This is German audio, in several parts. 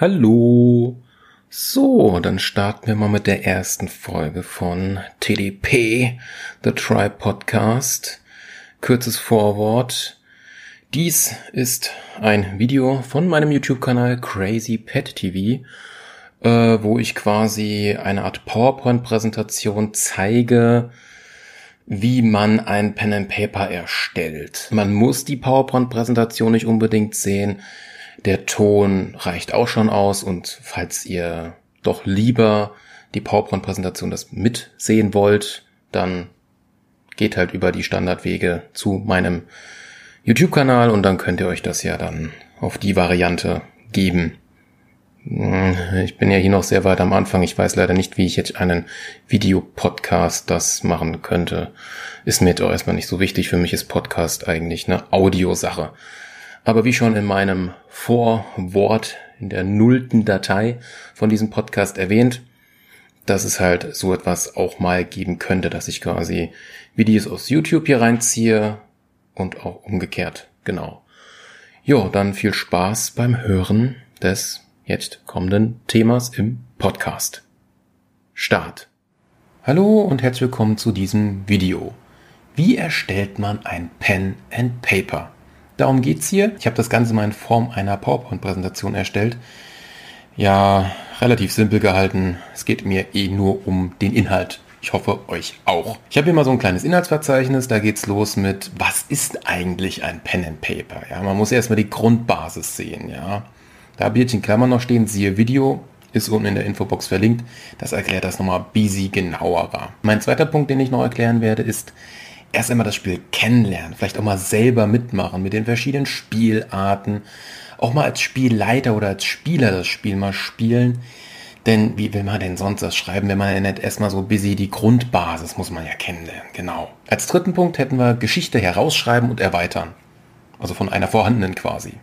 Hallo. So, dann starten wir mal mit der ersten Folge von TDP, The Tribe Podcast. Kurzes Vorwort. Dies ist ein Video von meinem YouTube-Kanal Crazy Pet TV, äh, wo ich quasi eine Art PowerPoint-Präsentation zeige, wie man ein Pen and Paper erstellt. Man muss die PowerPoint-Präsentation nicht unbedingt sehen. Der Ton reicht auch schon aus und falls ihr doch lieber die PowerPoint-Präsentation das mitsehen wollt, dann geht halt über die Standardwege zu meinem YouTube-Kanal und dann könnt ihr euch das ja dann auf die Variante geben. Hm, ich bin ja hier noch sehr weit am Anfang. Ich weiß leider nicht, wie ich jetzt einen Videopodcast das machen könnte. Ist mir auch erstmal nicht so wichtig. Für mich ist Podcast eigentlich eine Audiosache. Aber wie schon in meinem Vorwort in der nullten Datei von diesem Podcast erwähnt, dass es halt so etwas auch mal geben könnte, dass ich quasi Videos aus YouTube hier reinziehe und auch umgekehrt. Genau. Jo, dann viel Spaß beim Hören des jetzt kommenden Themas im Podcast. Start. Hallo und herzlich willkommen zu diesem Video. Wie erstellt man ein Pen and Paper? Darum geht's hier. Ich habe das Ganze mal in Form einer PowerPoint-Präsentation erstellt. Ja, relativ simpel gehalten. Es geht mir eh nur um den Inhalt. Ich hoffe, euch auch. Ich habe hier mal so ein kleines Inhaltsverzeichnis. Da geht's los mit, was ist eigentlich ein Pen and Paper? Ja, man muss erstmal die Grundbasis sehen. Ja, da habe ich in Klammern noch stehen, siehe Video, ist unten in der Infobox verlinkt. Das erklärt das nochmal busy genauer. Mein zweiter Punkt, den ich noch erklären werde, ist, erst einmal das Spiel kennenlernen, vielleicht auch mal selber mitmachen mit den verschiedenen Spielarten, auch mal als Spielleiter oder als Spieler das Spiel mal spielen. Denn wie will man denn sonst das schreiben, wenn man ja nicht erstmal so busy die Grundbasis muss man ja kennenlernen, genau. Als dritten Punkt hätten wir Geschichte herausschreiben und erweitern. Also von einer vorhandenen quasi.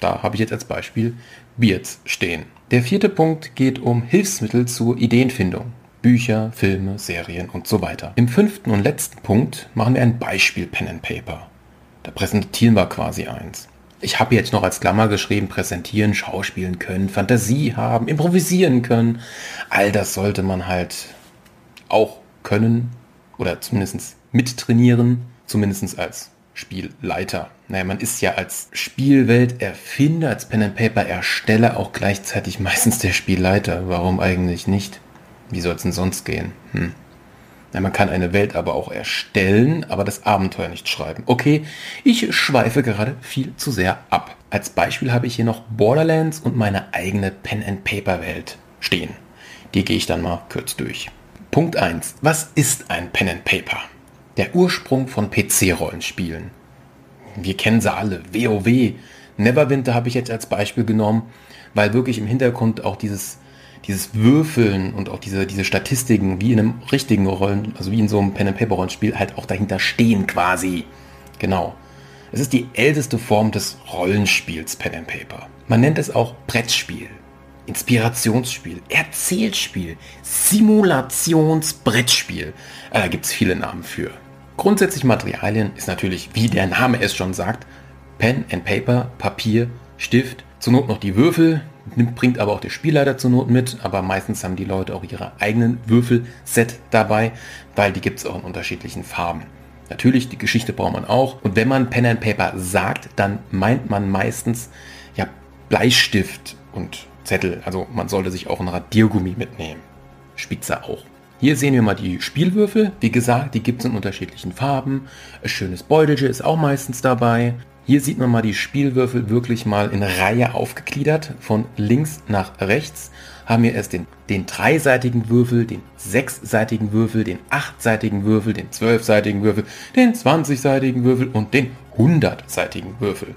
Da habe ich jetzt als Beispiel Beards stehen. Der vierte Punkt geht um Hilfsmittel zur Ideenfindung. Bücher, Filme, Serien und so weiter. Im fünften und letzten Punkt machen wir ein Beispiel Pen and Paper. Da präsentieren wir quasi eins. Ich habe jetzt noch als Klammer geschrieben, präsentieren, schauspielen können, Fantasie haben, improvisieren können. All das sollte man halt auch können oder zumindest mittrainieren, zumindest als Spielleiter. Naja, man ist ja als Spielwelterfinder, als Pen and Paper Ersteller auch gleichzeitig meistens der Spielleiter. Warum eigentlich nicht? Wie soll es denn sonst gehen? Hm. Ja, man kann eine Welt aber auch erstellen, aber das Abenteuer nicht schreiben. Okay, ich schweife gerade viel zu sehr ab. Als Beispiel habe ich hier noch Borderlands und meine eigene Pen-and-Paper-Welt stehen. Die gehe ich dann mal kurz durch. Punkt 1. Was ist ein Pen and Paper? Der Ursprung von PC-Rollenspielen. Wir kennen sie alle. WoW. Neverwinter habe ich jetzt als Beispiel genommen, weil wirklich im Hintergrund auch dieses dieses Würfeln und auch diese, diese Statistiken wie in einem richtigen Rollen, also wie in so einem Pen-and-Paper-Rollenspiel halt auch dahinter stehen quasi. Genau. Es ist die älteste Form des Rollenspiels Pen and Paper. Man nennt es auch Brettspiel, Inspirationsspiel, Erzählspiel, Simulationsbrettspiel. Äh, da gibt es viele Namen für. Grundsätzlich Materialien ist natürlich, wie der Name es schon sagt, Pen and Paper, Papier, Stift, zur Not noch die Würfel, nimmt, bringt aber auch der Spielleiter zur Not mit, aber meistens haben die Leute auch ihre eigenen Würfelset dabei, weil die gibt es auch in unterschiedlichen Farben. Natürlich, die Geschichte braucht man auch. Und wenn man Pen and Paper sagt, dann meint man meistens ja Bleistift und Zettel. Also man sollte sich auch ein Radiergummi mitnehmen. Spitze auch. Hier sehen wir mal die Spielwürfel. Wie gesagt, die gibt es in unterschiedlichen Farben. Ein schönes Beutelchen ist auch meistens dabei. Hier sieht man mal die Spielwürfel wirklich mal in Reihe aufgegliedert. Von links nach rechts haben wir erst den, den dreiseitigen Würfel, den sechsseitigen Würfel, den achtseitigen Würfel, den zwölfseitigen Würfel, den zwanzigseitigen Würfel und den hundertseitigen Würfel.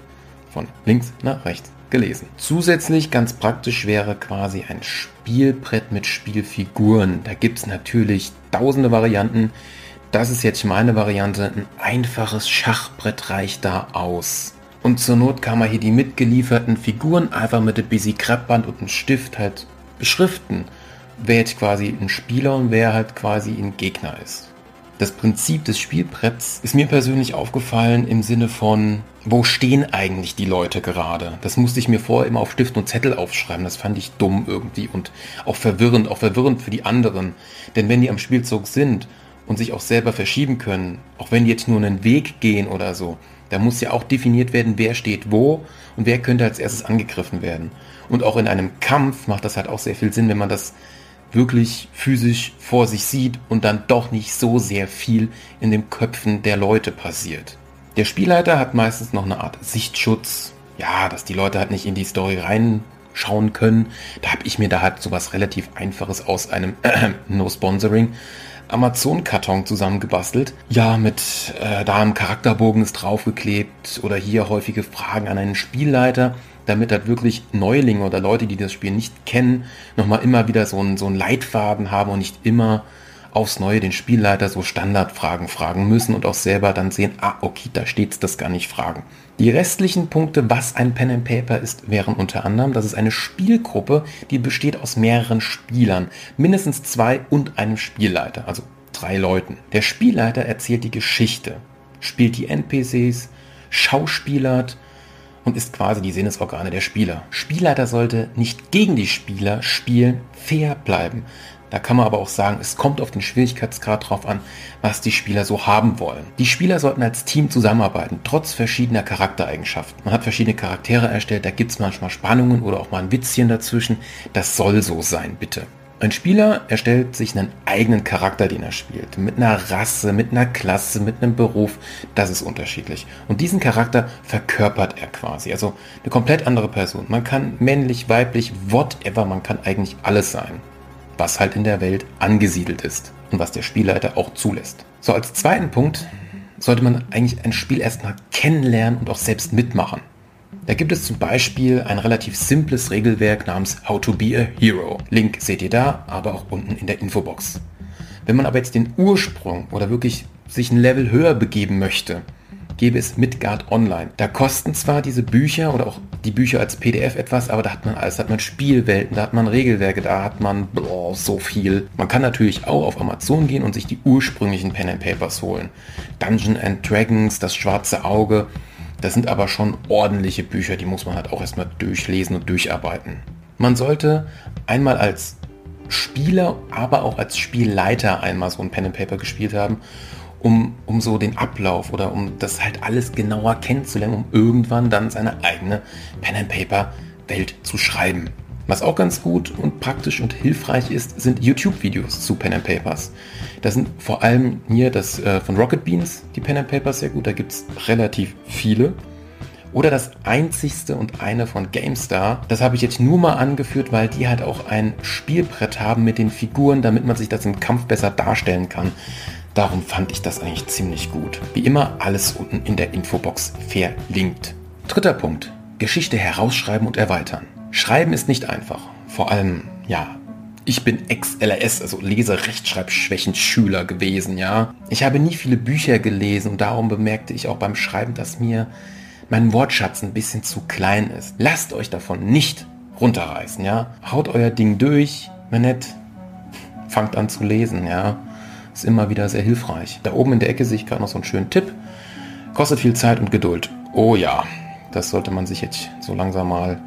Von links nach rechts gelesen. Zusätzlich ganz praktisch wäre quasi ein Spielbrett mit Spielfiguren. Da gibt es natürlich tausende Varianten. Das ist jetzt meine Variante. Ein einfaches Schachbrett reicht da aus. Und zur Not kann man hier die mitgelieferten Figuren einfach mit einem Busy Kreppband und einem Stift halt beschriften. Wer jetzt quasi ein Spieler und wer halt quasi ein Gegner ist. Das Prinzip des Spielbretts ist mir persönlich aufgefallen im Sinne von, wo stehen eigentlich die Leute gerade? Das musste ich mir vorher immer auf Stift und Zettel aufschreiben. Das fand ich dumm irgendwie und auch verwirrend, auch verwirrend für die anderen. Denn wenn die am Spielzug sind und sich auch selber verschieben können, auch wenn jetzt nur einen Weg gehen oder so, da muss ja auch definiert werden, wer steht wo und wer könnte als erstes angegriffen werden. Und auch in einem Kampf macht das halt auch sehr viel Sinn, wenn man das wirklich physisch vor sich sieht und dann doch nicht so sehr viel in den Köpfen der Leute passiert. Der Spielleiter hat meistens noch eine Art Sichtschutz, ja, dass die Leute halt nicht in die Story reinschauen können. Da habe ich mir da halt sowas relativ Einfaches aus einem No Sponsoring Amazon-Karton zusammengebastelt. Ja, mit äh, da ein Charakterbogen ist draufgeklebt oder hier häufige Fragen an einen Spielleiter damit halt wirklich Neulinge oder Leute, die das Spiel nicht kennen, nochmal immer wieder so einen, so einen Leitfaden haben und nicht immer aufs Neue den Spielleiter so Standardfragen fragen müssen und auch selber dann sehen, ah, okay, da steht's, das gar nicht fragen. Die restlichen Punkte, was ein Pen and Paper ist, wären unter anderem, dass es eine Spielgruppe, die besteht aus mehreren Spielern, mindestens zwei und einem Spielleiter, also drei Leuten. Der Spielleiter erzählt die Geschichte, spielt die NPCs, schauspielert, und ist quasi die Sinnesorgane der Spieler. Spielleiter sollte nicht gegen die Spieler spielen, fair bleiben. Da kann man aber auch sagen, es kommt auf den Schwierigkeitsgrad drauf an, was die Spieler so haben wollen. Die Spieler sollten als Team zusammenarbeiten, trotz verschiedener Charaktereigenschaften. Man hat verschiedene Charaktere erstellt, da gibt es manchmal Spannungen oder auch mal ein Witzchen dazwischen. Das soll so sein, bitte. Ein Spieler erstellt sich einen eigenen Charakter, den er spielt. Mit einer Rasse, mit einer Klasse, mit einem Beruf. Das ist unterschiedlich. Und diesen Charakter verkörpert er quasi. Also eine komplett andere Person. Man kann männlich, weiblich, whatever, man kann eigentlich alles sein. Was halt in der Welt angesiedelt ist. Und was der Spielleiter auch zulässt. So, als zweiten Punkt sollte man eigentlich ein Spiel erstmal kennenlernen und auch selbst mitmachen. Da gibt es zum Beispiel ein relativ simples Regelwerk namens How to be a Hero. Link seht ihr da, aber auch unten in der Infobox. Wenn man aber jetzt den Ursprung oder wirklich sich ein Level höher begeben möchte, gäbe es Midgard Online. Da kosten zwar diese Bücher oder auch die Bücher als PDF etwas, aber da hat man alles, da hat man Spielwelten, da hat man Regelwerke, da hat man boah, so viel. Man kann natürlich auch auf Amazon gehen und sich die ursprünglichen Pen and Papers holen. Dungeon and Dragons, das schwarze Auge, das sind aber schon ordentliche Bücher, die muss man halt auch erstmal durchlesen und durcharbeiten. Man sollte einmal als Spieler, aber auch als Spielleiter einmal so ein Pen and Paper gespielt haben, um, um so den Ablauf oder um das halt alles genauer kennenzulernen, um irgendwann dann seine eigene Pen and Paper Welt zu schreiben. Was auch ganz gut und praktisch und hilfreich ist, sind YouTube-Videos zu Pen and Papers. Da sind vor allem hier das äh, von Rocket Beans, die Pen and Papers sehr gut, da gibt es relativ viele. Oder das einzigste und eine von GameStar. Das habe ich jetzt nur mal angeführt, weil die halt auch ein Spielbrett haben mit den Figuren, damit man sich das im Kampf besser darstellen kann. Darum fand ich das eigentlich ziemlich gut. Wie immer alles unten in der Infobox verlinkt. Dritter Punkt. Geschichte herausschreiben und erweitern. Schreiben ist nicht einfach. Vor allem, ja, ich bin Ex-LRS, also Leser-Rechtschreibschwächen-Schüler gewesen, ja. Ich habe nie viele Bücher gelesen und darum bemerkte ich auch beim Schreiben, dass mir mein Wortschatz ein bisschen zu klein ist. Lasst euch davon nicht runterreißen, ja. Haut euer Ding durch, wenn nicht, fangt an zu lesen, ja. Ist immer wieder sehr hilfreich. Da oben in der Ecke sehe ich gerade noch so einen schönen Tipp. Kostet viel Zeit und Geduld. Oh ja, das sollte man sich jetzt so langsam mal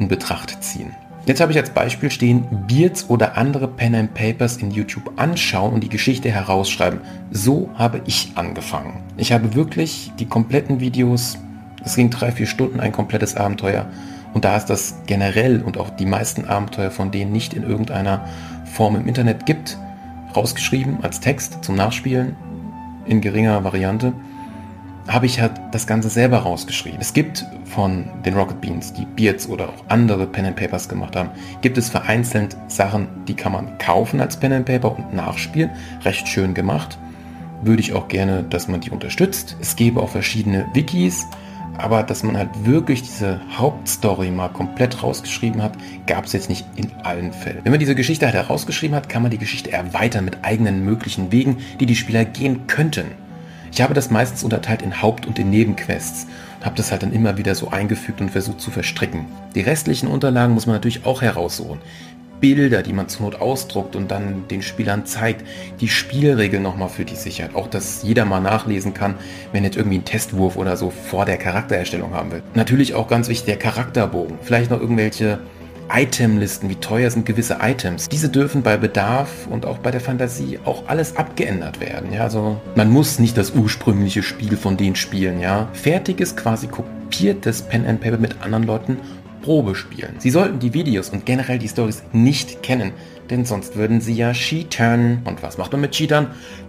in Betracht ziehen. Jetzt habe ich als Beispiel stehen, Beards oder andere Pen and Papers in YouTube anschauen und die Geschichte herausschreiben. So habe ich angefangen. Ich habe wirklich die kompletten Videos, es ging drei, vier Stunden, ein komplettes Abenteuer. Und da es das generell und auch die meisten Abenteuer von denen nicht in irgendeiner Form im Internet gibt, rausgeschrieben als Text zum Nachspielen in geringer Variante habe ich halt das Ganze selber rausgeschrieben. Es gibt von den Rocket Beans, die Beards oder auch andere Pen and Papers gemacht haben, gibt es vereinzelt Sachen, die kann man kaufen als Pen and Paper und nachspielen. Recht schön gemacht. Würde ich auch gerne, dass man die unterstützt. Es gäbe auch verschiedene Wikis, aber dass man halt wirklich diese Hauptstory mal komplett rausgeschrieben hat, gab es jetzt nicht in allen Fällen. Wenn man diese Geschichte halt herausgeschrieben hat, kann man die Geschichte erweitern mit eigenen möglichen Wegen, die die Spieler gehen könnten. Ich habe das meistens unterteilt in Haupt- und in Nebenquests und habe das halt dann immer wieder so eingefügt und versucht zu verstricken. Die restlichen Unterlagen muss man natürlich auch heraussuchen. Bilder, die man zur Not ausdruckt und dann den Spielern zeigt, die Spielregeln nochmal für die Sicherheit. Auch, dass jeder mal nachlesen kann, wenn jetzt irgendwie ein Testwurf oder so vor der Charaktererstellung haben will. Natürlich auch ganz wichtig der Charakterbogen. Vielleicht noch irgendwelche Itemlisten, wie teuer sind gewisse Items. Diese dürfen bei Bedarf und auch bei der Fantasie auch alles abgeändert werden. Ja, also man muss nicht das ursprüngliche Spiel von denen spielen. Ja, fertiges, quasi kopiertes Pen and Paper mit anderen Leuten Probe spielen. Sie sollten die Videos und generell die Stories nicht kennen, denn sonst würden sie ja cheatern. Und was macht man mit Cheatern?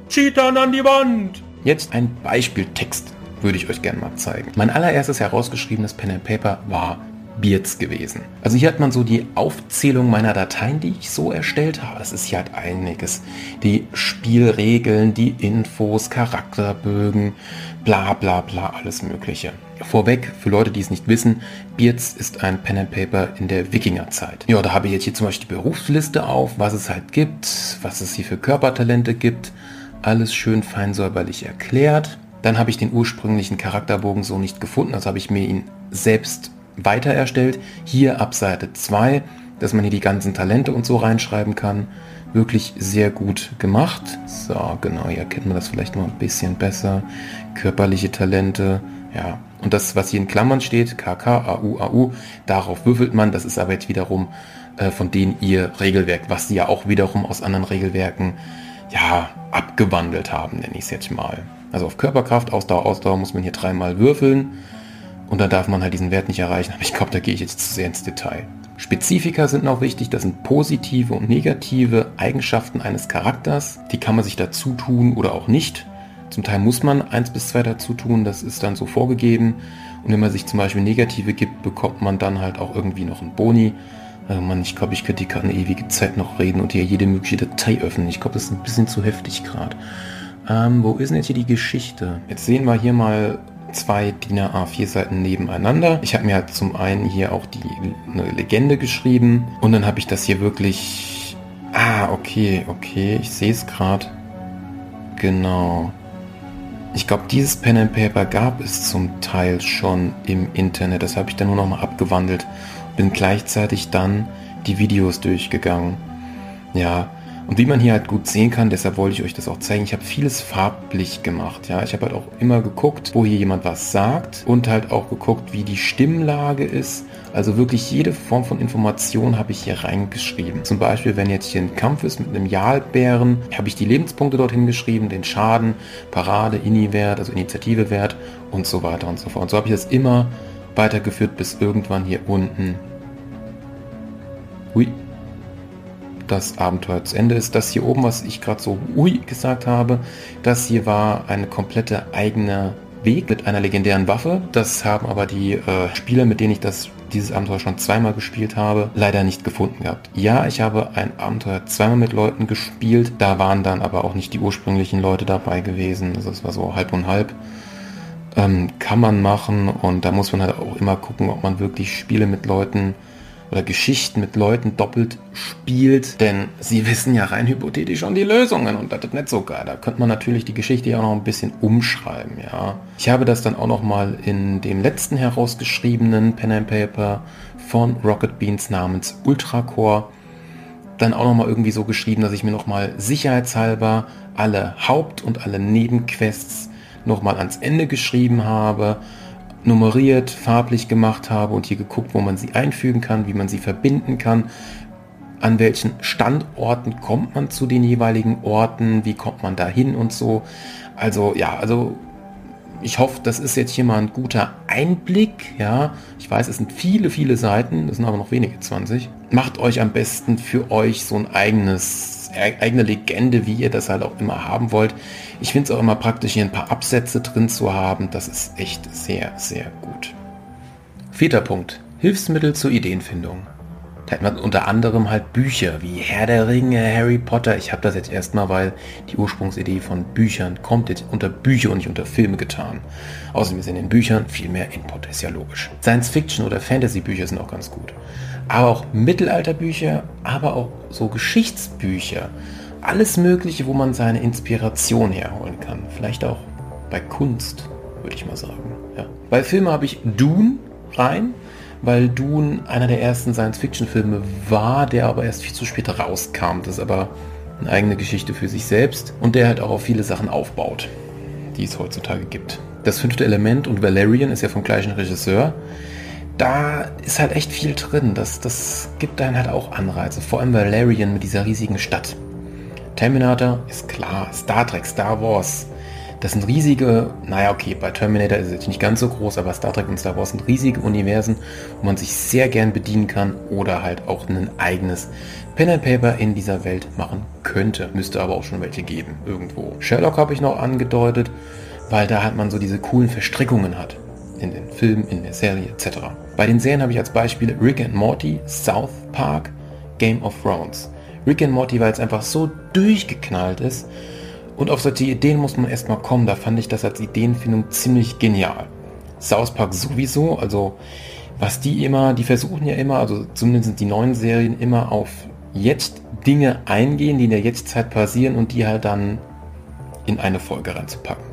Cheatern an die Wand! Jetzt ein Beispieltext würde ich euch gerne mal zeigen. Mein allererstes herausgeschriebenes Pen and Paper war Beards gewesen. Also hier hat man so die Aufzählung meiner Dateien, die ich so erstellt habe. Das ist hier halt einiges. Die Spielregeln, die Infos, Charakterbögen, bla bla bla, alles mögliche. Vorweg, für Leute, die es nicht wissen, Beards ist ein Pen and Paper in der Wikingerzeit. Ja, da habe ich jetzt hier zum Beispiel die Berufsliste auf, was es halt gibt, was es hier für Körpertalente gibt. Alles schön fein säuberlich erklärt. Dann habe ich den ursprünglichen Charakterbogen so nicht gefunden, also habe ich mir ihn selbst weiter erstellt. Hier ab Seite 2, dass man hier die ganzen Talente und so reinschreiben kann. Wirklich sehr gut gemacht. So, genau, hier erkennt man das vielleicht noch ein bisschen besser. Körperliche Talente, ja. Und das, was hier in Klammern steht, KK, AU, AU, darauf würfelt man. Das ist aber jetzt wiederum äh, von denen ihr Regelwerk, was sie ja auch wiederum aus anderen Regelwerken, ja, abgewandelt haben, nenne ich es jetzt mal. Also auf Körperkraft, Ausdauer, Ausdauer muss man hier dreimal würfeln. Und da darf man halt diesen Wert nicht erreichen. Aber ich glaube, da gehe ich jetzt zu sehr ins Detail. Spezifika sind auch wichtig, das sind positive und negative Eigenschaften eines Charakters. Die kann man sich dazu tun oder auch nicht. Zum Teil muss man eins bis zwei dazu tun, das ist dann so vorgegeben. Und wenn man sich zum Beispiel negative gibt, bekommt man dann halt auch irgendwie noch einen Boni. Also man, ich glaube, ich könnte die eine ewige Zeit noch reden und hier jede mögliche Datei öffnen. Ich glaube, das ist ein bisschen zu heftig gerade. Ähm, wo ist denn jetzt hier die Geschichte? Jetzt sehen wir hier mal zwei DIN A4 Seiten nebeneinander. Ich habe mir halt zum einen hier auch die eine Legende geschrieben und dann habe ich das hier wirklich. Ah, okay, okay, ich sehe es gerade. Genau. Ich glaube, dieses Pen and Paper gab es zum Teil schon im Internet. Das habe ich dann nur noch mal abgewandelt. Bin gleichzeitig dann die Videos durchgegangen. Ja, und wie man hier halt gut sehen kann, deshalb wollte ich euch das auch zeigen, ich habe vieles farblich gemacht. Ja, ich habe halt auch immer geguckt, wo hier jemand was sagt und halt auch geguckt, wie die Stimmlage ist. Also wirklich jede Form von Information habe ich hier reingeschrieben. Zum Beispiel, wenn jetzt hier ein Kampf ist mit einem Jalbären, habe ich die Lebenspunkte dorthin geschrieben, den Schaden, Parade, Ini-Wert, also Initiative-Wert und so weiter und so fort. Und so habe ich das immer weitergeführt bis irgendwann hier unten. Hui, das Abenteuer zu Ende ist. Das hier oben, was ich gerade so ui gesagt habe, das hier war eine komplette eigene Weg mit einer legendären Waffe. Das haben aber die äh, Spieler, mit denen ich das dieses Abenteuer schon zweimal gespielt habe, leider nicht gefunden gehabt. Ja, ich habe ein Abenteuer zweimal mit Leuten gespielt, da waren dann aber auch nicht die ursprünglichen Leute dabei gewesen. Also es war so halb und halb. Ähm, kann man machen und da muss man halt auch immer gucken, ob man wirklich Spiele mit Leuten oder Geschichten mit Leuten doppelt spielt, denn sie wissen ja rein hypothetisch schon die Lösungen und das ist nicht so geil. Da könnte man natürlich die Geschichte ja auch noch ein bisschen umschreiben, ja. Ich habe das dann auch noch mal in dem letzten herausgeschriebenen Pen and Paper von Rocket Beans namens Ultracore dann auch noch mal irgendwie so geschrieben, dass ich mir noch mal sicherheitshalber alle Haupt- und alle Nebenquests noch mal ans Ende geschrieben habe nummeriert, farblich gemacht habe und hier geguckt, wo man sie einfügen kann, wie man sie verbinden kann, an welchen Standorten kommt man zu den jeweiligen Orten, wie kommt man da hin und so. Also ja, also ich hoffe, das ist jetzt hier mal ein guter Einblick. Ja, ich weiß, es sind viele, viele Seiten, das sind aber noch wenige 20. Macht euch am besten für euch so ein eigenes eigene Legende, wie ihr das halt auch immer haben wollt. Ich finde es auch immer praktisch, hier ein paar Absätze drin zu haben. Das ist echt sehr, sehr gut. Vierter Punkt. Hilfsmittel zur Ideenfindung. Da hat man unter anderem halt Bücher wie Herr der Ringe, Harry Potter. Ich habe das jetzt erstmal, weil die Ursprungsidee von Büchern kommt jetzt unter Bücher und nicht unter Filme getan. Außerdem ist in den Büchern viel mehr Input, ist ja logisch. Science-Fiction oder Fantasy-Bücher sind auch ganz gut aber auch Mittelalterbücher, aber auch so Geschichtsbücher. Alles Mögliche, wo man seine Inspiration herholen kann. Vielleicht auch bei Kunst, würde ich mal sagen. Ja. Bei Filmen habe ich Dune rein, weil Dune einer der ersten Science-Fiction-Filme war, der aber erst viel zu spät rauskam. Das ist aber eine eigene Geschichte für sich selbst und der halt auch auf viele Sachen aufbaut, die es heutzutage gibt. Das fünfte Element und Valerian ist ja vom gleichen Regisseur. Da ist halt echt viel drin. Das, das gibt dann halt auch Anreize. Vor allem Valerian mit dieser riesigen Stadt. Terminator ist klar. Star Trek, Star Wars. Das sind riesige, naja, okay, bei Terminator ist es nicht ganz so groß, aber Star Trek und Star Wars sind riesige Universen, wo man sich sehr gern bedienen kann oder halt auch ein eigenes Pen and Paper in dieser Welt machen könnte. Müsste aber auch schon welche geben, irgendwo. Sherlock habe ich noch angedeutet, weil da halt man so diese coolen Verstrickungen hat. In den Filmen, in der Serie etc. Bei den Serien habe ich als Beispiele Rick and Morty, South Park, Game of Thrones. Rick and Morty, weil es einfach so durchgeknallt ist und auf solche Ideen muss man erstmal kommen. Da fand ich das als Ideenfindung ziemlich genial. South Park sowieso, also was die immer, die versuchen ja immer, also zumindest die neuen Serien immer auf jetzt Dinge eingehen, die in der Jetztzeit passieren und die halt dann in eine Folge reinzupacken.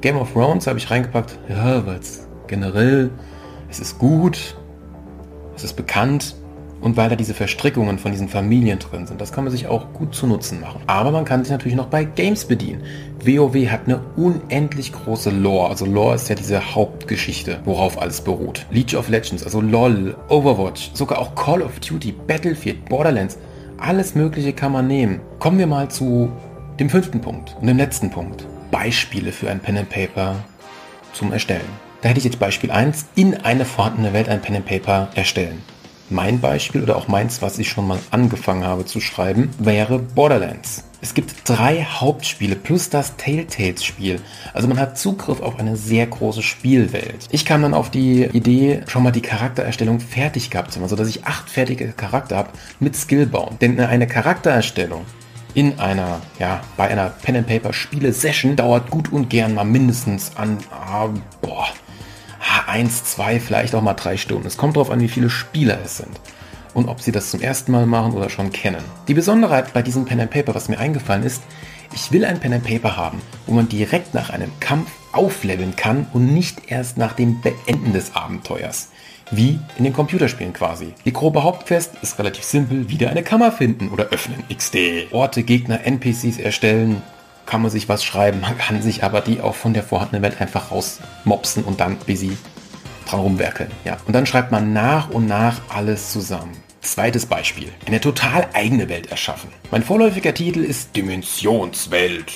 Game of Thrones habe ich reingepackt, ja, weil es generell, es ist gut, es ist bekannt, und weil da diese Verstrickungen von diesen Familien drin sind. Das kann man sich auch gut zu Nutzen machen. Aber man kann sich natürlich noch bei Games bedienen. WoW hat eine unendlich große Lore. Also Lore ist ja diese Hauptgeschichte, worauf alles beruht. League of Legends, also LOL, Overwatch, sogar auch Call of Duty, Battlefield, Borderlands. Alles Mögliche kann man nehmen. Kommen wir mal zu dem fünften Punkt und dem letzten Punkt. Beispiele für ein Pen and Paper zum Erstellen. Da hätte ich jetzt Beispiel 1, in eine vorhandene Welt ein Pen and Paper erstellen. Mein Beispiel oder auch meins, was ich schon mal angefangen habe zu schreiben, wäre Borderlands. Es gibt drei Hauptspiele plus das Telltales-Spiel. Also man hat Zugriff auf eine sehr große Spielwelt. Ich kam dann auf die Idee, schon mal die Charaktererstellung fertig gehabt zu haben, sodass ich acht fertige Charakter habe mit Skillbaum. Denn eine Charaktererstellung in einer, ja, bei einer Pen and Paper Spiele Session dauert gut und gern mal mindestens an, ah, boah, eins, zwei, vielleicht auch mal drei Stunden. Es kommt darauf an, wie viele Spieler es sind und ob sie das zum ersten Mal machen oder schon kennen. Die Besonderheit bei diesem Pen and Paper, was mir eingefallen ist, ich will ein Pen and Paper haben, wo man direkt nach einem Kampf aufleveln kann und nicht erst nach dem Beenden des Abenteuers. Wie in den Computerspielen quasi. Die grobe Hauptquest ist relativ simpel, wieder eine Kammer finden oder öffnen. XD. Orte, Gegner, NPCs erstellen, kann man sich was schreiben, man kann sich aber die auch von der vorhandenen Welt einfach rausmopsen und dann busy dran rumwerkeln. Ja. Und dann schreibt man nach und nach alles zusammen. Zweites Beispiel. Eine total eigene Welt erschaffen. Mein vorläufiger Titel ist Dimensionswelt.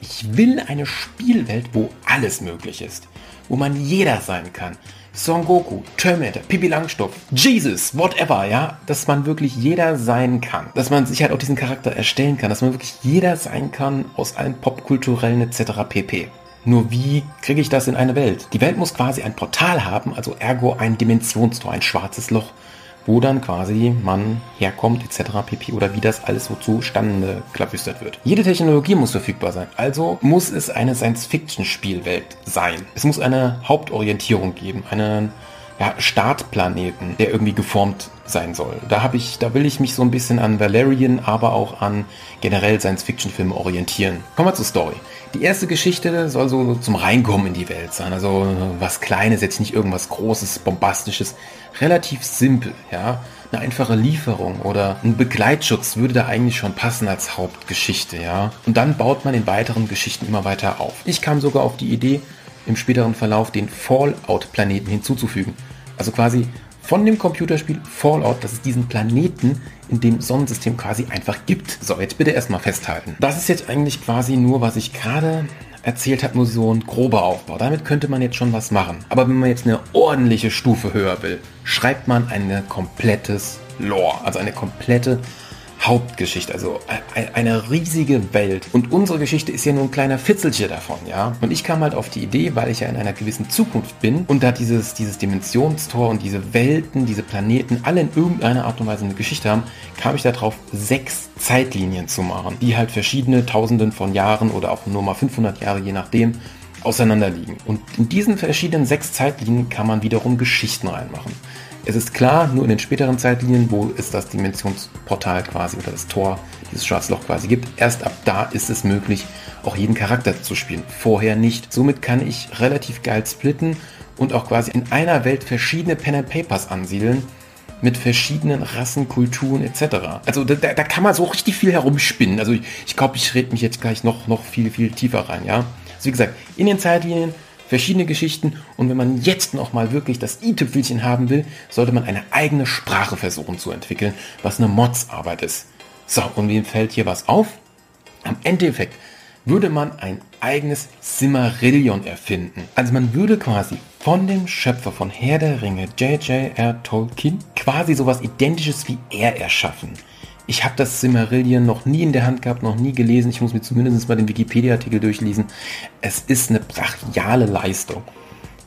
Ich will eine Spielwelt, wo alles möglich ist. Wo man jeder sein kann. Son Goku, Terminator, Pippi Langstoff, Jesus, whatever, ja, dass man wirklich jeder sein kann, dass man sich halt auch diesen Charakter erstellen kann, dass man wirklich jeder sein kann aus allen popkulturellen etc. pp. Nur wie kriege ich das in eine Welt? Die Welt muss quasi ein Portal haben, also ergo ein Dimensionstor, ein schwarzes Loch, wo dann quasi man herkommt etc. pp. oder wie das alles so zustande klabüstert wird. Jede Technologie muss verfügbar sein, also muss es eine Science-Fiction-Spielwelt sein. Es muss eine Hauptorientierung geben, einen ja, Startplaneten, der irgendwie geformt sein soll. Da habe ich, da will ich mich so ein bisschen an Valerian, aber auch an generell Science-Fiction-Filme orientieren. Kommen wir zur Story. Die erste Geschichte soll so zum Reinkommen in die Welt sein. Also was Kleines, jetzt nicht irgendwas Großes, Bombastisches. Relativ simpel, ja. Eine einfache Lieferung oder ein Begleitschutz würde da eigentlich schon passen als Hauptgeschichte, ja. Und dann baut man in weiteren Geschichten immer weiter auf. Ich kam sogar auf die Idee, im späteren Verlauf den Fallout-Planeten hinzuzufügen. Also quasi von dem Computerspiel Fallout, dass es diesen Planeten in dem Sonnensystem quasi einfach gibt. So, jetzt bitte erstmal festhalten. Das ist jetzt eigentlich quasi nur, was ich gerade erzählt habe, nur so ein grober Aufbau. Damit könnte man jetzt schon was machen. Aber wenn man jetzt eine ordentliche Stufe höher will, schreibt man ein komplettes Lore, also eine komplette Hauptgeschichte, also eine riesige Welt. Und unsere Geschichte ist ja nur ein kleiner Fitzelchen davon, ja. Und ich kam halt auf die Idee, weil ich ja in einer gewissen Zukunft bin und da dieses, dieses Dimensionstor und diese Welten, diese Planeten alle in irgendeiner Art und Weise eine Geschichte haben, kam ich darauf, sechs Zeitlinien zu machen, die halt verschiedene Tausenden von Jahren oder auch nur mal 500 Jahre, je nachdem, auseinanderliegen. Und in diesen verschiedenen sechs Zeitlinien kann man wiederum Geschichten reinmachen. Es ist klar, nur in den späteren Zeitlinien, wo es das Dimensionsportal quasi oder das Tor, dieses Schwarzloch quasi gibt, erst ab da ist es möglich, auch jeden Charakter zu spielen. Vorher nicht. Somit kann ich relativ geil splitten und auch quasi in einer Welt verschiedene Pen and Papers ansiedeln mit verschiedenen Rassen, Kulturen etc. Also da, da kann man so richtig viel herumspinnen. Also ich glaube, ich, glaub, ich rede mich jetzt gleich noch, noch viel, viel tiefer rein, ja. Also wie gesagt, in den Zeitlinien verschiedene Geschichten und wenn man jetzt noch mal wirklich das i-Tüpfelchen haben will, sollte man eine eigene Sprache versuchen zu entwickeln, was eine Modsarbeit ist. So, und wem fällt hier was auf? Am Endeffekt würde man ein eigenes Simmerillion erfinden. Also man würde quasi von dem Schöpfer von Herr der Ringe, J.J.R. Tolkien, quasi sowas identisches wie er erschaffen. Ich habe das Simmerillion noch nie in der Hand gehabt, noch nie gelesen. Ich muss mir zumindest mal den Wikipedia-Artikel durchlesen. Es ist eine brachiale Leistung.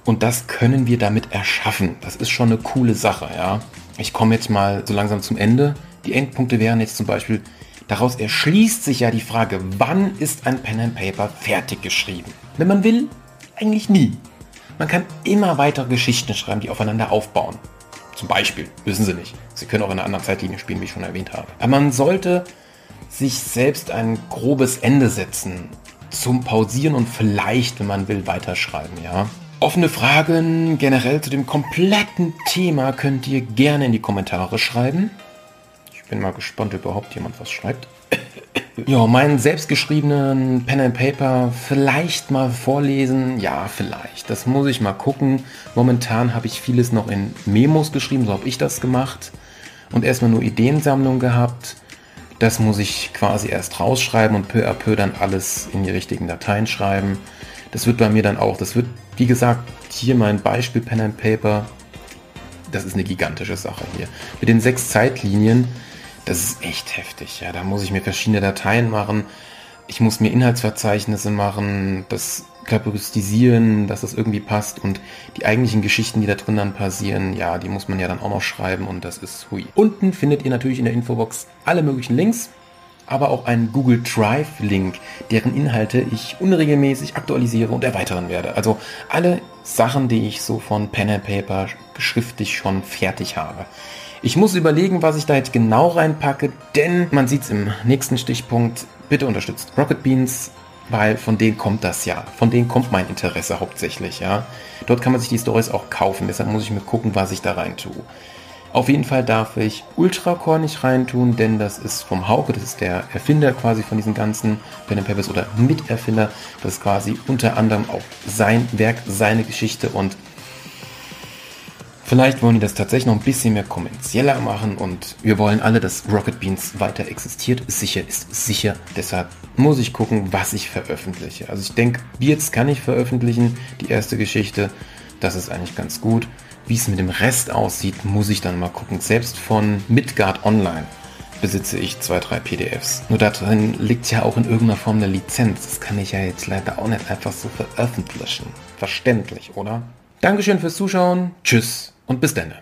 Und das können wir damit erschaffen. Das ist schon eine coole Sache, ja. Ich komme jetzt mal so langsam zum Ende. Die Endpunkte wären jetzt zum Beispiel, daraus erschließt sich ja die Frage, wann ist ein Pen and Paper fertig geschrieben? Wenn man will, eigentlich nie. Man kann immer weitere Geschichten schreiben, die aufeinander aufbauen. Zum Beispiel, wissen Sie nicht. Sie können auch in einer anderen Zeitlinie spielen, wie ich schon erwähnt habe. Aber man sollte sich selbst ein grobes Ende setzen zum Pausieren und vielleicht, wenn man will, weiterschreiben, ja. Offene Fragen generell zu dem kompletten Thema könnt ihr gerne in die Kommentare schreiben. Ich bin mal gespannt, ob überhaupt jemand was schreibt ja, meinen selbstgeschriebenen Pen and Paper vielleicht mal vorlesen. Ja, vielleicht. Das muss ich mal gucken. Momentan habe ich vieles noch in Memos geschrieben, so habe ich das gemacht. Und erstmal nur Ideensammlung gehabt. Das muss ich quasi erst rausschreiben und peu à peu dann alles in die richtigen Dateien schreiben. Das wird bei mir dann auch, das wird, wie gesagt, hier mein Beispiel Pen and Paper. Das ist eine gigantische Sache hier. Mit den sechs Zeitlinien das ist echt heftig. Ja, da muss ich mir verschiedene Dateien machen. Ich muss mir Inhaltsverzeichnisse machen, das kategorisieren, dass das irgendwie passt und die eigentlichen Geschichten, die da drin dann passieren, ja, die muss man ja dann auch noch schreiben und das ist hui. Unten findet ihr natürlich in der Infobox alle möglichen Links, aber auch einen Google Drive Link, deren Inhalte ich unregelmäßig aktualisiere und erweitern werde. Also alle Sachen, die ich so von Pen and Paper schriftlich schon fertig habe. Ich muss überlegen, was ich da jetzt genau reinpacke, denn man sieht es im nächsten Stichpunkt. Bitte unterstützt Rocket Beans, weil von denen kommt das ja. Von denen kommt mein Interesse hauptsächlich, ja. Dort kann man sich die Stories auch kaufen, deshalb muss ich mir gucken, was ich da rein tue. Auf jeden Fall darf ich Ultracore nicht reintun, denn das ist vom Hauke, das ist der Erfinder quasi von diesen ganzen Pen Papers oder Miterfinder. Das ist quasi unter anderem auch sein Werk, seine Geschichte und Vielleicht wollen die das tatsächlich noch ein bisschen mehr kommerzieller machen und wir wollen alle, dass Rocket Beans weiter existiert. Ist sicher, ist sicher. Deshalb muss ich gucken, was ich veröffentliche. Also ich denke, Beards kann ich veröffentlichen, die erste Geschichte. Das ist eigentlich ganz gut. Wie es mit dem Rest aussieht, muss ich dann mal gucken. Selbst von Midgard Online besitze ich zwei, drei PDFs. Nur darin liegt ja auch in irgendeiner Form eine Lizenz. Das kann ich ja jetzt leider auch nicht einfach so veröffentlichen. Verständlich, oder? Dankeschön fürs Zuschauen. Tschüss und bis dann.